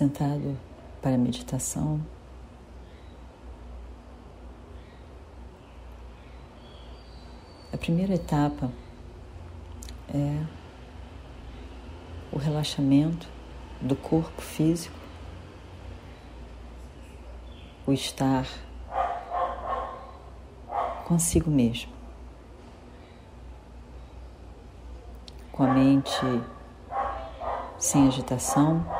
Sentado para a meditação, a primeira etapa é o relaxamento do corpo físico, o estar consigo mesmo, com a mente sem agitação,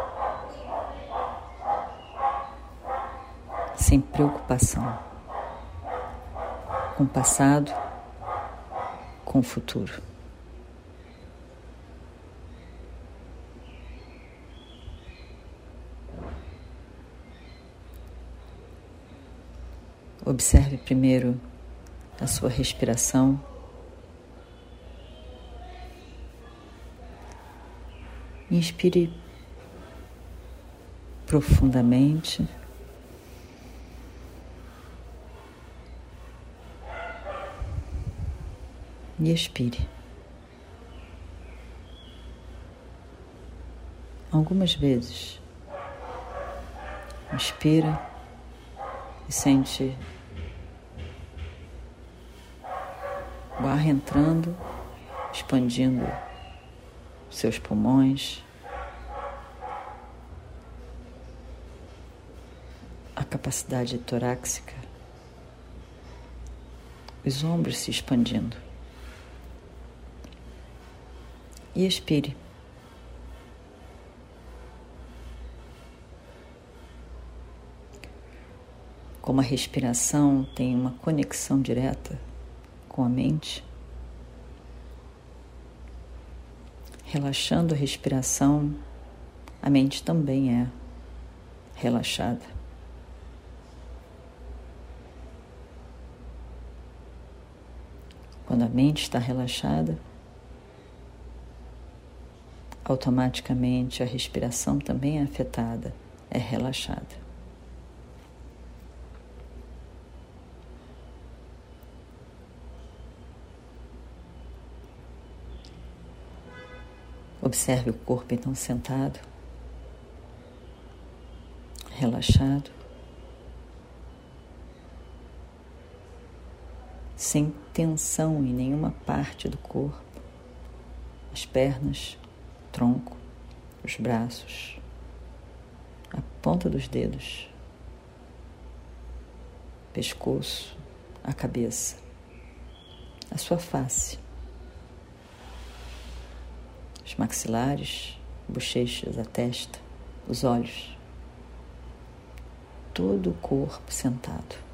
sem preocupação, com o passado, com o futuro. Observe primeiro a sua respiração. Inspire profundamente. E expire. Algumas vezes. Inspira e sente o ar entrando, expandindo seus pulmões, a capacidade torácica, os ombros se expandindo. E expire. Como a respiração tem uma conexão direta com a mente, relaxando a respiração, a mente também é relaxada. Quando a mente está relaxada, automaticamente a respiração também é afetada, é relaxada. Observe o corpo então sentado, relaxado, sem tensão em nenhuma parte do corpo, as pernas, tronco, os braços, a ponta dos dedos, pescoço, a cabeça, a sua face os maxilares, bochechas, a testa, os olhos, todo o corpo sentado.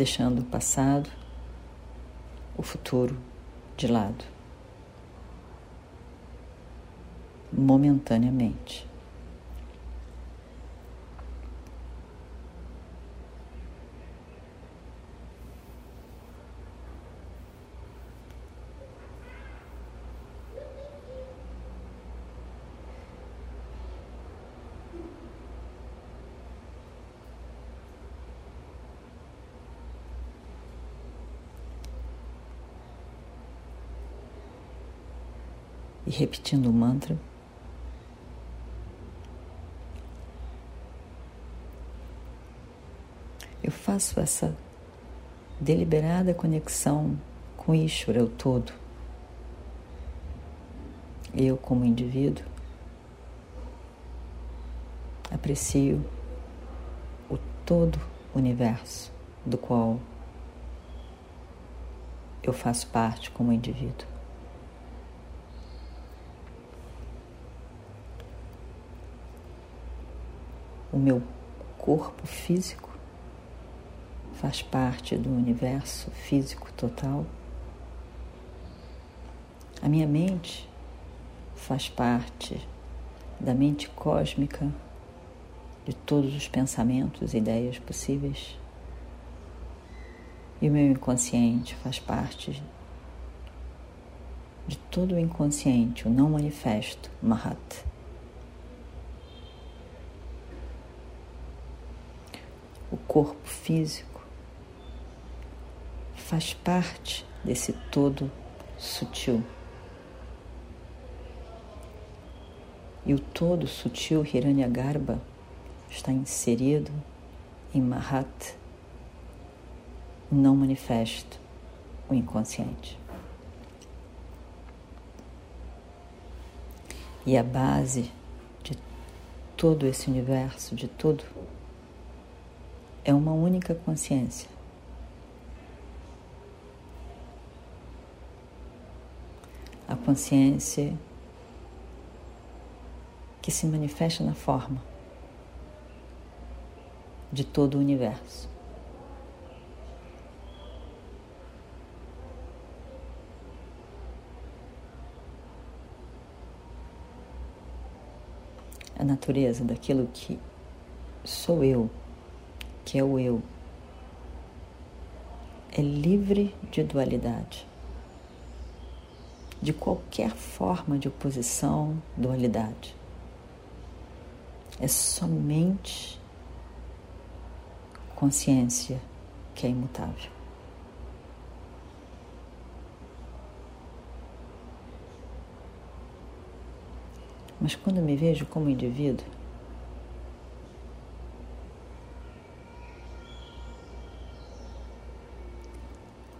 Deixando o passado, o futuro de lado, momentaneamente. E repetindo o mantra. Eu faço essa deliberada conexão com Ishvara, o todo. Eu, como indivíduo, aprecio o todo universo do qual eu faço parte como indivíduo. O meu corpo físico faz parte do universo físico total. A minha mente faz parte da mente cósmica de todos os pensamentos e ideias possíveis. E o meu inconsciente faz parte de todo o inconsciente, o não manifesto, Mahat. O corpo físico faz parte desse todo sutil. E o todo sutil Hiranyagarbha está inserido em Mahat, não manifesto, o inconsciente. E a base de todo esse universo, de tudo, é uma única consciência. A consciência que se manifesta na forma de todo o universo. A natureza daquilo que sou eu, que é o eu, é livre de dualidade, de qualquer forma de oposição, dualidade. É somente consciência que é imutável. Mas quando me vejo como indivíduo,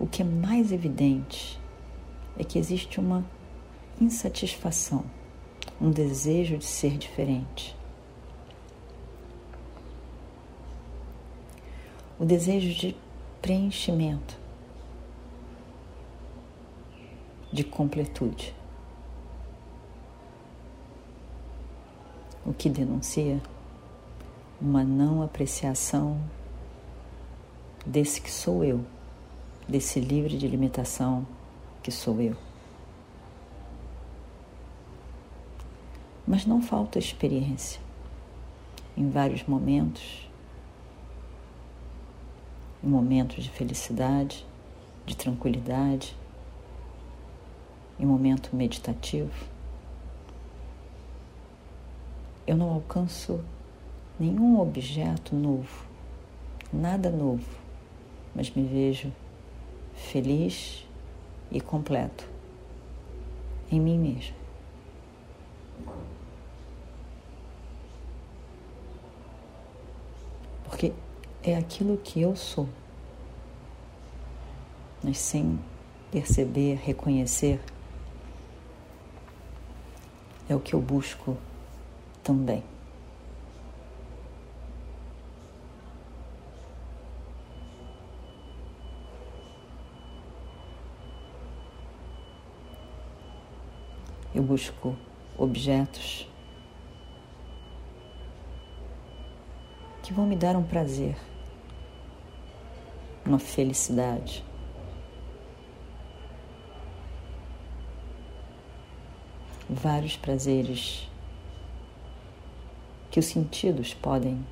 o que é mais evidente é que existe uma insatisfação, um desejo de ser diferente. o desejo de preenchimento, de completude. O que denuncia uma não apreciação desse que sou eu, desse livre de limitação que sou eu. Mas não falta experiência. Em vários momentos, em momentos de felicidade, de tranquilidade, em momento meditativo. Eu não alcanço nenhum objeto novo, nada novo, mas me vejo feliz e completo em mim mesmo. Porque é aquilo que eu sou. Mas sem perceber, reconhecer, é o que eu busco também. Eu busco objetos que vão me dar um prazer uma felicidade. Vários prazeres que os sentidos podem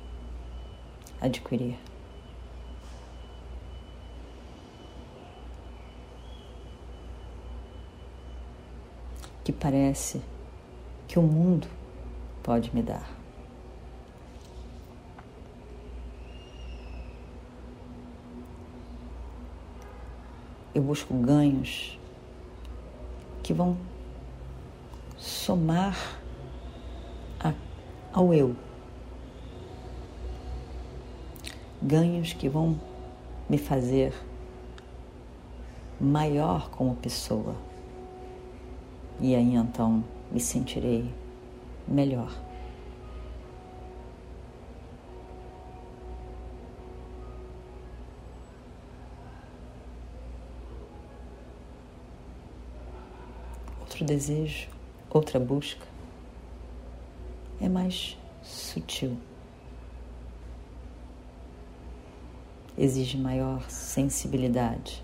adquirir. Que parece que o mundo pode me dar. eu busco ganhos que vão somar a, ao eu. Ganhos que vão me fazer maior como pessoa e aí então me sentirei melhor. Outro desejo, outra busca é mais sutil. Exige maior sensibilidade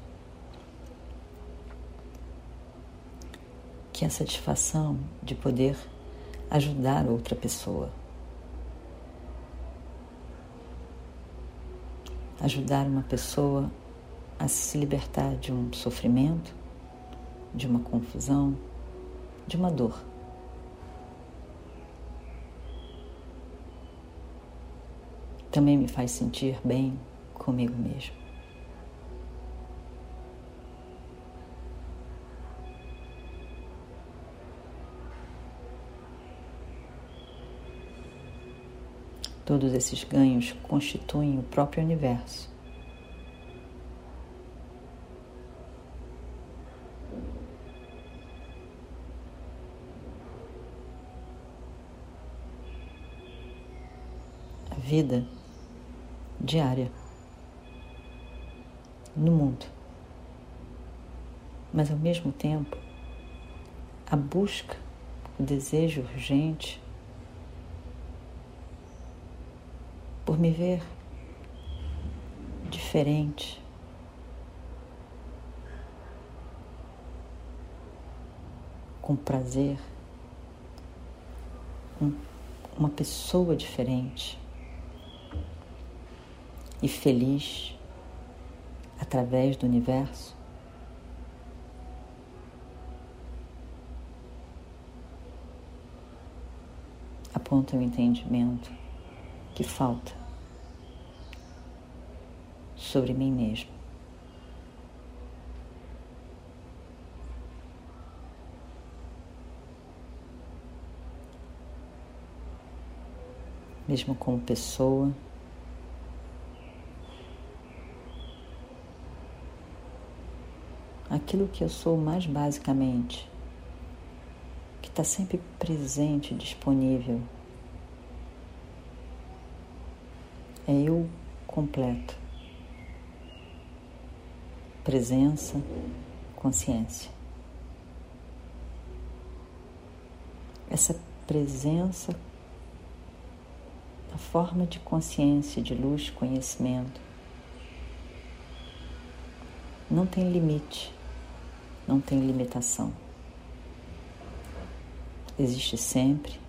Que a satisfação de poder ajudar outra pessoa. Ajudar uma pessoa a se libertar de um sofrimento, de uma confusão, de uma dor. Também me faz sentir bem comigo mesmo. Todos esses ganhos constituem o próprio universo. A vida diária no mundo. Mas ao mesmo tempo, a busca, o desejo urgente por me ver diferente. Com prazer, um, uma pessoa diferente e feliz através do universo. Aponta o entendimento que falta sobre mim mesmo. Mesmo como pessoa, aquilo que eu sou mais basicamente, que está sempre presente, disponível. É eu completo. Presença, consciência. Essa presença, a forma de consciência, de luz, conhecimento, não tem limite não tem limitação. Existe sempre,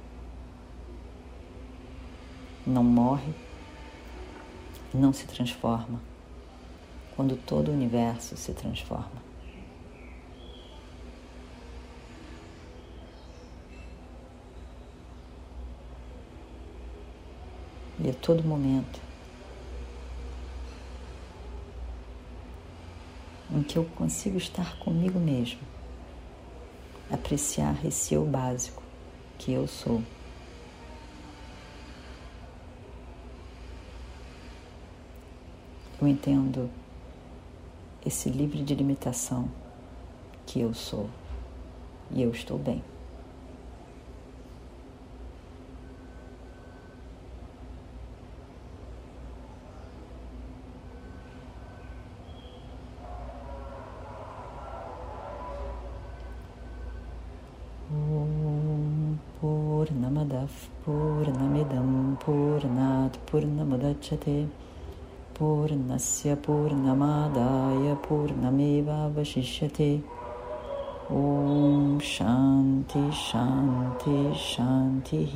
não morre, não se transforma quando todo o universo se transforma. E a todo momento em que eu consigo estar comigo mesmo, apreciar esse eu básico que eu sou. eu entendo esse livre de limitação que eu sou e eu estou bem. Purnamadav Purnamidam Purnat Purnamudachyate पूर्णस्य पूर्णमादाय पूर्णमेवावशिष्यते। ॐ शान्ति शान्ति शान्तिः